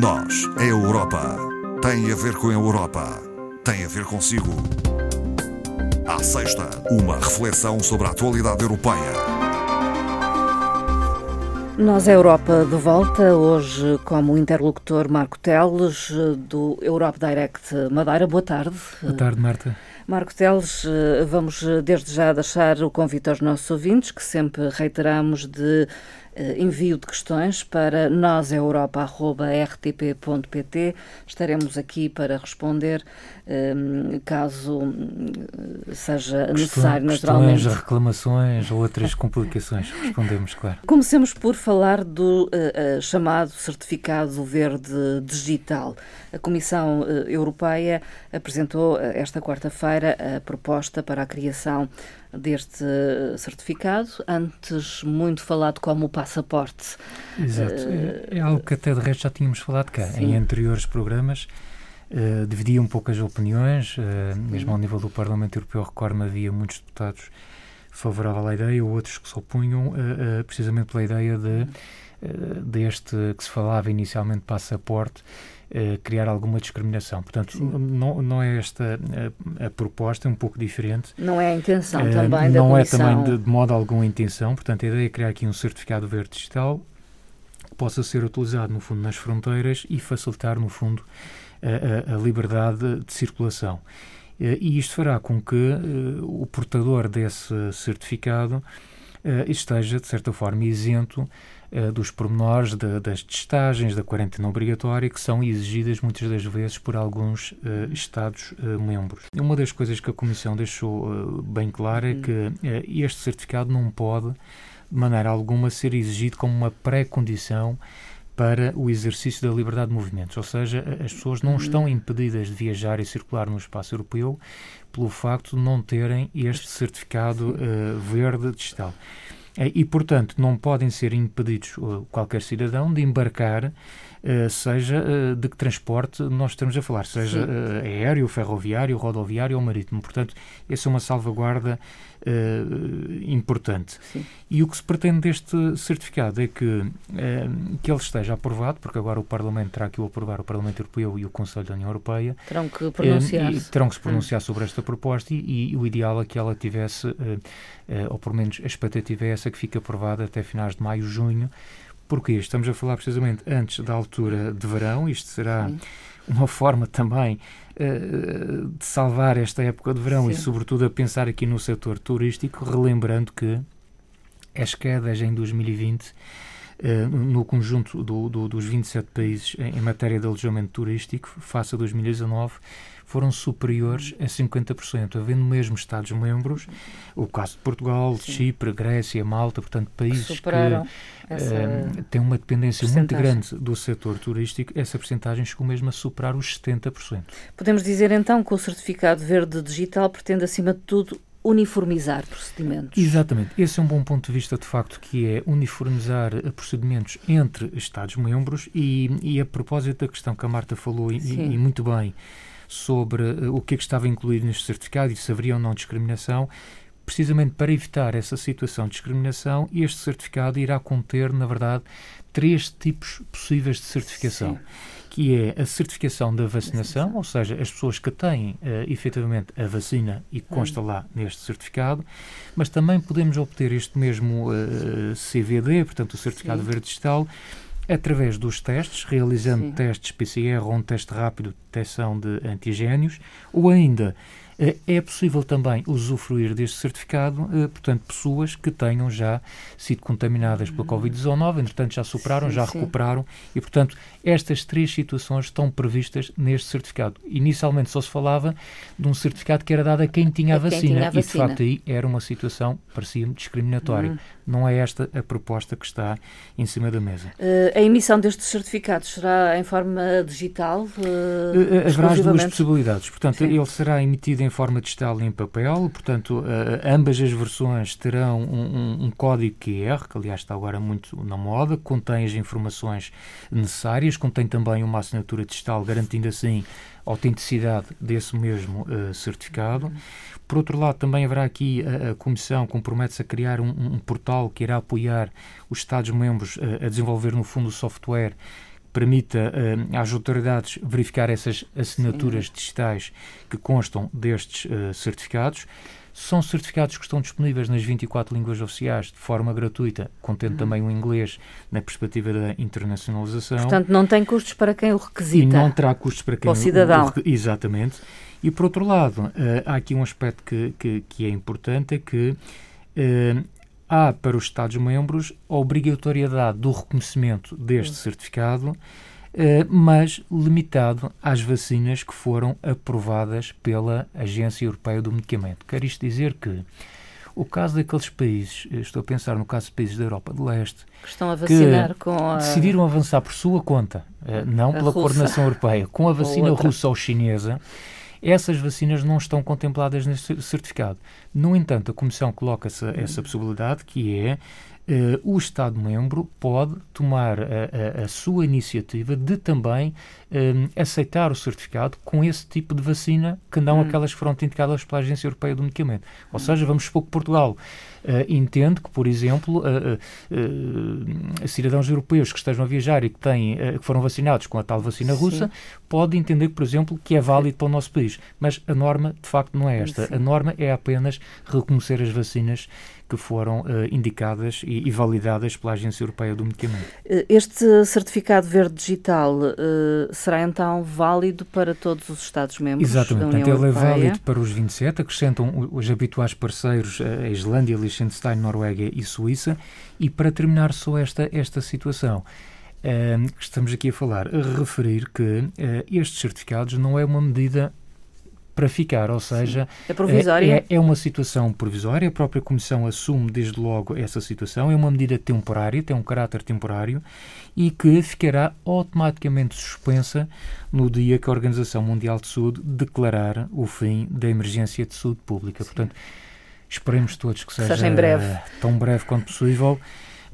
Nós, a Europa, tem a ver com a Europa, tem a ver consigo. À sexta, uma reflexão sobre a atualidade europeia. Nós, a Europa, de volta, hoje como interlocutor Marco Teles, do Europe Direct Madeira. Boa tarde. Boa tarde, Marta. Marco Teles, vamos desde já deixar o convite aos nossos ouvintes, que sempre reiteramos de envio de questões para noseuropa.rtp.pt. Estaremos aqui para responder ehm, caso eh, seja necessário, naturalmente. Questões, reclamações ou outras complicações. Respondemos, claro. Comecemos por falar do uh, chamado Certificado Verde Digital. A Comissão Europeia apresentou esta quarta-feira a proposta para a criação deste certificado, antes muito falado como o passaporte. Exato. Uh, é algo que até de resto já tínhamos falado cá, sim. em anteriores programas. Uh, dividia um pouco as opiniões, uh, mesmo ao nível do Parlamento Europeu, recordo havia muitos deputados favoráveis à ideia, outros que se opunham uh, precisamente pela ideia de, deste que se falava inicialmente passaporte uh, criar alguma discriminação. Portanto, não, não é esta a, a, proposta, é um pouco diferente. Não é a intenção uh, também da Não é também de, de modo algum a intenção. Portanto, a ideia é criar aqui um certificado verde digital que possa ser utilizado, no fundo, nas fronteiras e facilitar, no fundo, a, a, a liberdade de circulação. Uh, e isto fará com que o portador desse certificado esteja, de certa forma, isento uh, dos pormenores de, das testagens, da quarentena obrigatória, que são exigidas muitas das vezes por alguns uh, Estados-membros. Eh, Uma das coisas que a Comissão deixou bem clara é que este certificado não pode, de maneira alguma, ser exigido como uma pré-condição para o exercício da liberdade de movimentos, ou seja, as pessoas não estão impedidas de viajar e circular no espaço europeu pelo facto de não terem este certificado uh, verde digital. Eh, e, portanto, não podem ser impedidos eh, qualquer cidadão de embarcar, eh, seja de que transporte nós estamos a falar, seja Sim. aéreo, ferroviário, rodoviário ou marítimo. Portanto, essa é uma salvaguarda importante. Sim. E o que se pretende deste certificado é que, que ele esteja aprovado, porque agora o Parlamento terá que o aprovar, o Parlamento Europeu e o Conselho da União Europeia. Terão que pronunciar. terão que se pronunciar hum. sobre esta proposta e, e, o ideal é que ela tivesse, ou pelo menos a expectativa é essa, que fica aprovada até finais de maio, junho. Porque estamos a falar precisamente antes da altura de verão, isto será Sim. Uma forma também uh, de salvar esta época de verão Sim. e, sobretudo, a pensar aqui no setor turístico, relembrando que as quedas em 2020 Uh, no conjunto do, do, dos 27 países em, matéria de alojamento turístico, face a 2019, foram superiores a 50%, havendo mesmo Estados-membros, o caso de Portugal, Sim. Chipre, Grécia, Malta, portanto, países que, uh, têm uma dependência muito grande do setor turístico, essa percentagem chegou mesmo a superar os 70%. Podemos dizer então que o certificado verde digital pretende, acima de tudo, uniformizar procedimentos. Exatamente. Esse é um bom ponto de vista, de facto, que é uniformizar procedimentos entre Estados-membros e, e, a propósito da questão que a Marta falou, e, e muito bem, sobre eh, o que é que estava incluído neste certificado e se haveria ou não discriminação, precisamente para evitar essa situação de discriminação, este certificado irá conter, na verdade, três tipos possíveis de certificação. Sim. Que é a certificação da vacinação, ou seja, as pessoas que têm uh, efetivamente a vacina e consta hum. lá neste certificado, mas também podemos obter este mesmo uh, eh, CVD, portanto, o Certificado Sim. Verde Digital, através dos testes, realizando Sim. testes PCR ou um teste rápido de detecção de antigénios, ou ainda eh, é possível também usufruir deste certificado, portanto, pessoas que tenham já sido contaminadas pela Covid-19, entretanto já superaram, sim, já sim. recuperaram, e, portanto, estas três situações estão previstas neste certificado. Inicialmente só se falava de um certificado que era dado a quem tinha a, vacina, tinha a vacina, e de facto aí era uma situação, parecia-me, discriminatória. Hum. Não é esta a proposta que está em cima da mesa. Uh, a emissão destes certificados será em forma digital? Uh, Haverá as duas possibilidades. Portanto, sim. ele será emitido em forma digital e em papel, portanto, uh, ambas as versões terão um, um, um, código QR, que aliás está agora muito na moda, contém as informações necessárias, contém também uma assinatura digital, garantindo assim a autenticidade desse mesmo uh, certificado. Por outro lado, também haverá aqui a, a Comissão compromete-se a criar um, um, portal que irá apoiar os Estados-membros uh, a desenvolver, no fundo, o software permita uh, às autoridades verificar essas assinaturas Sim. digitais que constam destes uh, certificados. São certificados que estão disponíveis nas 24 línguas oficiais de forma gratuita, contendo uhum. também o inglês na perspectiva da internacionalização. Portanto, não tem custos para quem o requisita. E não terá custos para quem o cidadão. O, exatamente. E, por outro lado, uh, há aqui um aspecto que, que, que é importante, é que uh, há para os Estados-membros a obrigatoriedade do reconhecimento deste certificado, eh, mas limitado às vacinas que foram aprovadas pela Agência Europeia do Medicamento. Quer isto dizer que o caso daqueles países, eh, estou a pensar no caso de países da Europa de Leste, que estão a vacinar com a... decidiram avançar por sua conta, eh, não pela coordenação europeia, com a vacina russa ou chinesa, essas vacinas não estão contempladas neste certificado. No entanto, a Comissão coloca essa, essa possibilidade, que é Uh, o Estado-membro pode tomar a, a, a, sua iniciativa de também eh, aceitar o certificado com esse tipo de vacina que não hum. aquelas que foram indicadas pela Agência Europeia do Medicamento. Ou seja, vamos supor que Portugal uh, entende que, por exemplo, uh, cidadãos europeus que estejam a viajar e que, têm, que foram vacinados com a tal vacina russa, Sim. Pode entender, por exemplo, que é válido para o nosso país. Mas a norma, de facto, não é esta. Sim. A norma é apenas reconhecer as vacinas que foram uh, indicadas e, e, validadas pela Agência Europeia do Medicamento. Este certificado verde digital uh, será então válido para todos os Estados-membros Exatamente, da União portanto, ele é válido para os 27, acrescentam os habituais parceiros, a Islândia, Liechtenstein, Noruega e Suíça. E para terminar só esta, esta situação, que estamos aqui a falar, a referir que uh, estes certificados não é uma medida para ficar, ou seja, é provisória. É, é, uma situação provisória, a própria Comissão assume desde logo essa situação, é uma medida temporária, tem um caráter temporário e que ficará automaticamente suspensa no dia que a Organização Mundial de Saúde declarar o fim da emergência de saúde pública. Sim. Portanto, esperemos todos que seja, seja breve. tão breve quanto possível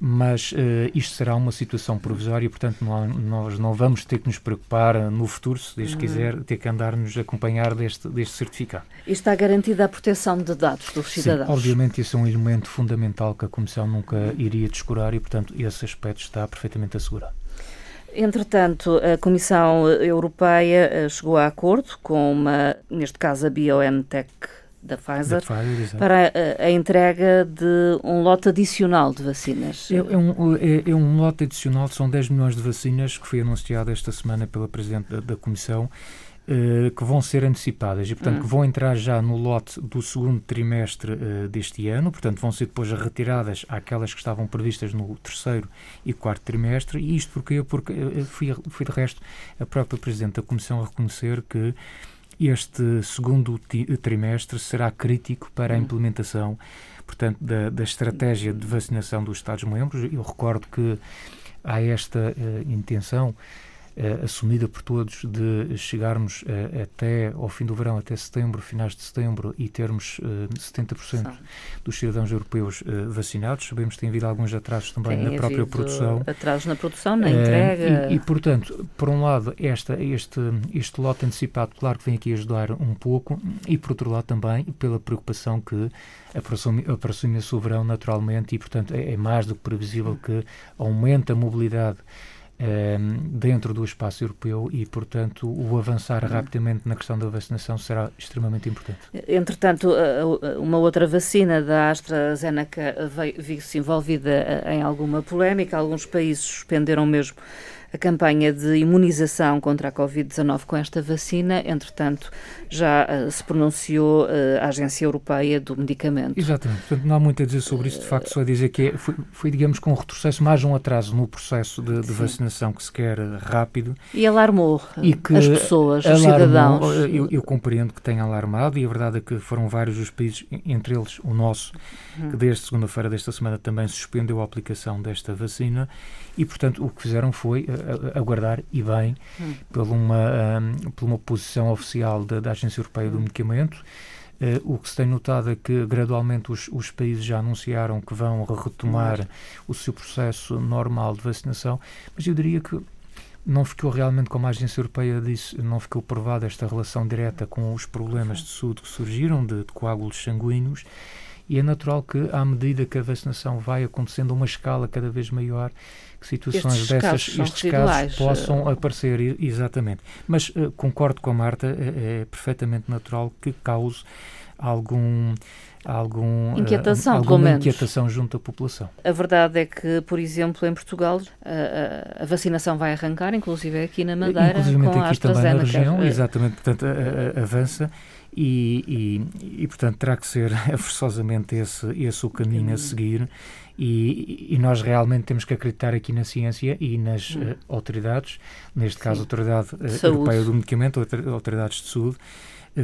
mas uh, isto será uma situação provisória, portanto não, nós não vamos ter que nos preocupar no futuro, se Deus uhum. quiser, ter que andar-nos acompanhar deste, deste certificado. E está garantida a proteção de dados dos cidadãos? Sim, obviamente isso é um elemento fundamental que a Comissão nunca iria descurar e, portanto, esse aspecto está perfeitamente assegurado. Entretanto, a Comissão Europeia eh, chegou a acordo com uma, neste caso a BioNTech da Pfizer, da Pfizer para a, a, entrega de um lote adicional de vacinas. É, é, um, é, é, um lote adicional, são 10 milhões de vacinas que foi anunciado esta semana pela Presidente da, da Comissão. Uh, que vão ser antecipadas e, portanto, hum. que vão entrar já no lote do segundo trimestre uh, deste ano, portanto, vão ser depois retiradas aquelas que estavam previstas no terceiro e quarto trimestre. E isto porque, porque uh, fui, fui, de resto, a própria Presidente da Comissão a reconhecer que este segundo trimestre será crítico para a hum. implementação, portanto, da, da estratégia de vacinação dos Estados-membros. Eu recordo que há esta uh, intenção assumida por todos de chegarmos uh, até ao fim do verão, até setembro, finais de setembro, e termos uh, 70% dos cidadãos europeus vacinados. Sabemos que tem havido alguns atrasos também tem na própria produção. Atrasos na produção, na entrega. E, e, portanto, por um lado, esta, este, este lote antecipado, claro que vem aqui ajudar um pouco, e por outro lado também pela preocupação que aproxima-se o verão naturalmente, e portanto é, é mais do que previsível que aumente a mobilidade dentro do espaço europeu e, portanto, o avançar uhum. rapidamente na questão da vacinação será extremamente importante. Entretanto, uma outra vacina da AstraZeneca viu-se envolvida em alguma polémica, alguns países suspenderam mesmo a campanha de imunização contra a Covid-19 com esta vacina. Entretanto, já uh, se pronunciou uh, a Agência Europeia do Medicamento. Exatamente. Portanto, não há muito a dizer sobre isso. De facto, só a dizer que é, foi, foi, digamos, com um retrocesso, mais um atraso no processo de, de vacinação que se quer rápido. E alarmou e que as pessoas, os cidadãos. Eu, eu, compreendo que tenha alarmado e a verdade é que foram vários os países, entre eles o nosso, que desde segunda-feira desta semana também suspendeu a aplicação desta vacina e, portanto, o que fizeram foi aguardar, e bem, hum. por, uma, um, por uma posição oficial da, da Agência Europeia do hum. Medicamento. Uh, o que se tem notado é que gradualmente os, os países já anunciaram que vão retomar o seu processo normal de vacinação, mas eu diria que não ficou realmente, como a Agência Europeia disse, não ficou provada esta relação direta com os problemas de saúde que surgiram de, de coágulos sanguíneos E é natural que, à medida que a vacinação vai acontecendo uma escala cada vez maior, que situações estes dessas, casos estes casos possam aparecer, exatamente. Mas uh, concordo com a Marta, é, é perfeitamente natural que cause algum algum, inquietação, uh, alguma inquietação junto à população. A verdade é que, por exemplo, em Portugal a, a vacinação vai arrancar, inclusive aqui na Madeira, inclusive com aqui também na região, exatamente, portanto, a, a, avança e, e, e, portanto, terá que ser forçosamente esse, esse o caminho a seguir e, e, nós realmente temos que acreditar aqui na ciência e nas uh, autoridades, neste Sim. caso a Autoridade uh, Europeia do Medicamento, autoridades de saúde,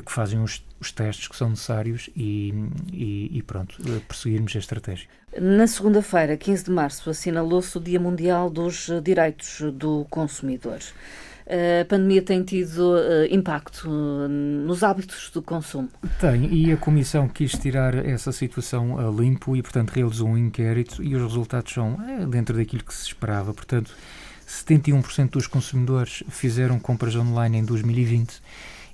que fazem os, os, testes que são necessários e, e, e pronto, perseguirmos a estratégia. Na segunda-feira, 15 de março, assinalou-se o Dia Mundial dos Direitos do Consumidor a pandemia tem tido impacto nos hábitos do consumo? Tem, e a Comissão quis tirar essa situação a limpo e, portanto, realizou um inquérito e os resultados são dentro daquilo que se esperava. Portanto, 71% dos consumidores fizeram compras online em 2020.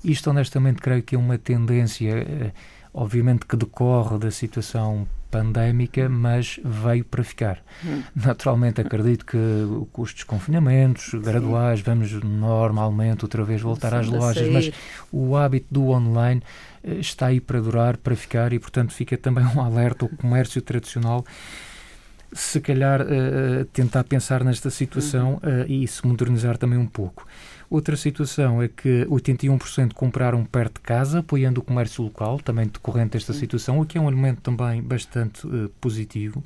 Isto, honestamente, creio que é uma tendência, eh, obviamente, que decorre da situação pandémica, mas veio para ficar. Hum. Naturalmente, acredito que os desconfinamentos graduais, vamos normalmente outra vez voltar às lojas, mas o hábito do online eh, está aí para durar, para ficar e, portanto, fica também um alerta ao comércio tradicional se calhar uh, tentar pensar nesta situação uh, e se modernizar também um pouco. Outra situação é que 81% compraram perto de casa, apoiando o comércio local, também decorrente desta situação, o que é um elemento também bastante uh, positivo.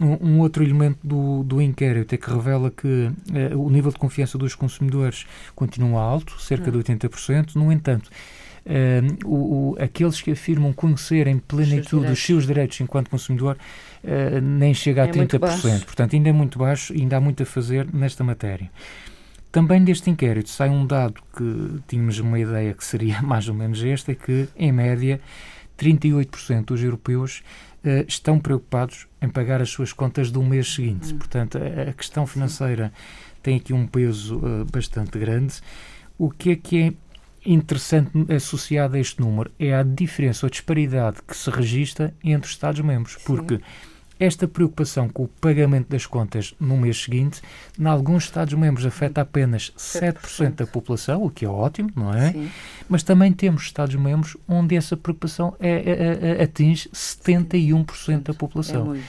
Um, um, outro elemento do, do inquérito é que revela que uh, o nível de confiança dos consumidores continua alto, cerca de 80%. Hum. No entanto, Uh, o, o, aqueles que afirmam conhecer em plenitude os seus direitos enquanto consumidor uh, nem chega a é 30%. Portanto, ainda é muito baixo e ainda há muito a fazer nesta matéria. Também deste inquérito sai um dado que tínhamos uma ideia que seria mais ou menos este, é que, em média, 38% dos europeus estão preocupados em pagar as suas contas do mês seguinte. Hum. Portanto, a, questão financeira tem aqui um peso uh, bastante grande. O que é que é interessante associado a este número é a diferença ou a disparidade que se registra entre os Estados-membros, porque esta preocupação com o pagamento das contas no mês seguinte, em alguns Estados-membros afeta apenas 7%, da população, o que é ótimo, não é? Sim. Mas também temos Estados-membros onde essa preocupação é, é, é, atinge 71% da população. É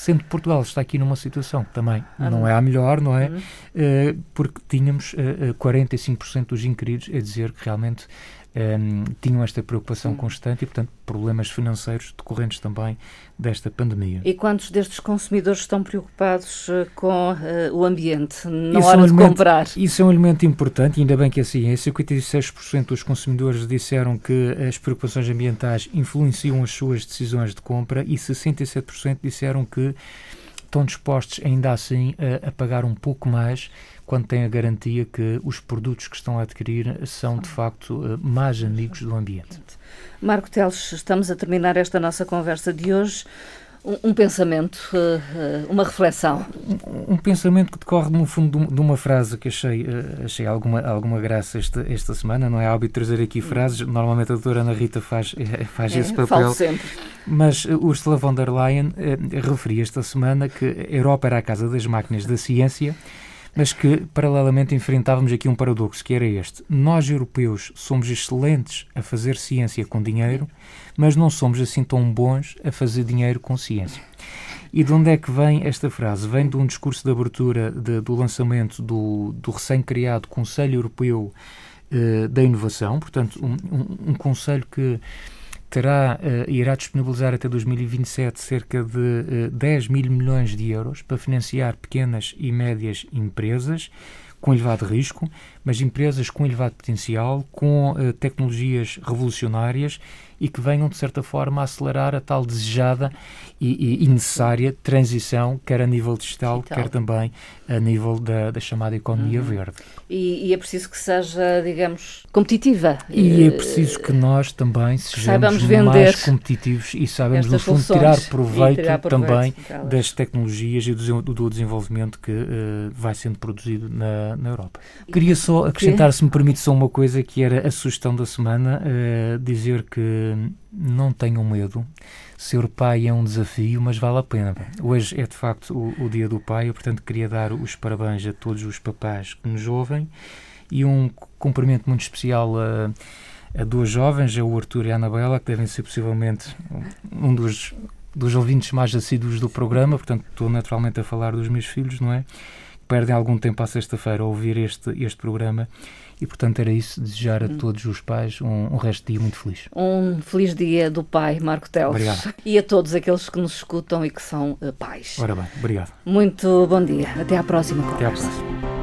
sendo que Portugal está aqui numa situação que também ah, não é a melhor, não é? Uhum. Uh, porque tínhamos uh, 45% dos inquiridos a dizer que realmente um, tinham esta preocupação Sim. constante e, portanto, problemas financeiros decorrentes também desta pandemia. E quantos destes consumidores estão preocupados uh, com uh, o ambiente na isso hora é um de elemento, comprar? Isso é um elemento importante, ainda bem que é assim é. 56% dos consumidores disseram que as preocupações ambientais influenciam as suas decisões de compra e 67% disseram que estão dispostos ainda assim a, a pagar um pouco mais quando têm a garantia que os produtos que estão a adquirir são de facto eh, mais amigos do ambiente. Marco Teles, estamos a terminar esta nossa conversa de hoje. Um, um pensamento, uh, uma reflexão. Um, um, pensamento que decorre, no fundo, de uma frase que achei, uh, achei alguma, alguma graça esta, esta semana. Não é hábito trazer aqui frases, normalmente a doutora Ana Rita faz, faz é, esse papel. Falo sempre. Mas Ursula von der Leyen referia esta semana que a Europa era a casa das máquinas da ciência mas que, paralelamente, enfrentávamos aqui um paradoxo, que era este. Nós, europeus, somos excelentes a fazer ciência com dinheiro, mas não somos assim tão bons a fazer dinheiro com ciência. E de onde é que vem esta frase? Vem de um discurso de abertura de, do lançamento do, do recém-criado Conselho Europeu uh, da Inovação, portanto, um, um, um conselho que terá, uh, irá disponibilizar até 2027 cerca de uh, eh, 10 mil milhões de euros para financiar pequenas e médias empresas com elevado risco, mas empresas com elevado potencial, com uh, tecnologias revolucionárias e que venham, de certa forma, a acelerar a tal desejada e, e, necessária transição, quer a nível digital, digital. quer também a nível da, da chamada economia uhum. verde. E, e, é preciso que seja, digamos, competitiva. E é preciso que nós também sejamos mais competitivos e sabemos, no fundo, tirar proveito, tirar proveito também das tecnologias e do, do desenvolvimento que uh, vai sendo produzido na, na Europa. Queria só acrescentar, se me permite, só uma coisa que era a sugestão da semana, uh, dizer que não tenham medo. Ser pai é um desafio, mas vale a pena. Hoje é de facto o, o Dia do Pai, eu portanto queria dar os parabéns a todos os papás que nos ouvem e um cumprimento muito especial a, a duas jovens, a o Arthur e a Anabela, que devem ser possivelmente um dos, dos ouvintes mais assíduos do programa, portanto estou naturalmente a falar dos meus filhos, não é? Perdem algum tempo à sexta-feira a ouvir este, este programa e, portanto, era isso, desejar a hum. todos os pais um, um resto de dia muito feliz. Um feliz dia do pai, Marco Teles. Obrigado. E a todos aqueles que nos escutam e que são uh, pais. Ora bem, obrigado. Muito bom dia. Até à próxima. Até à próxima.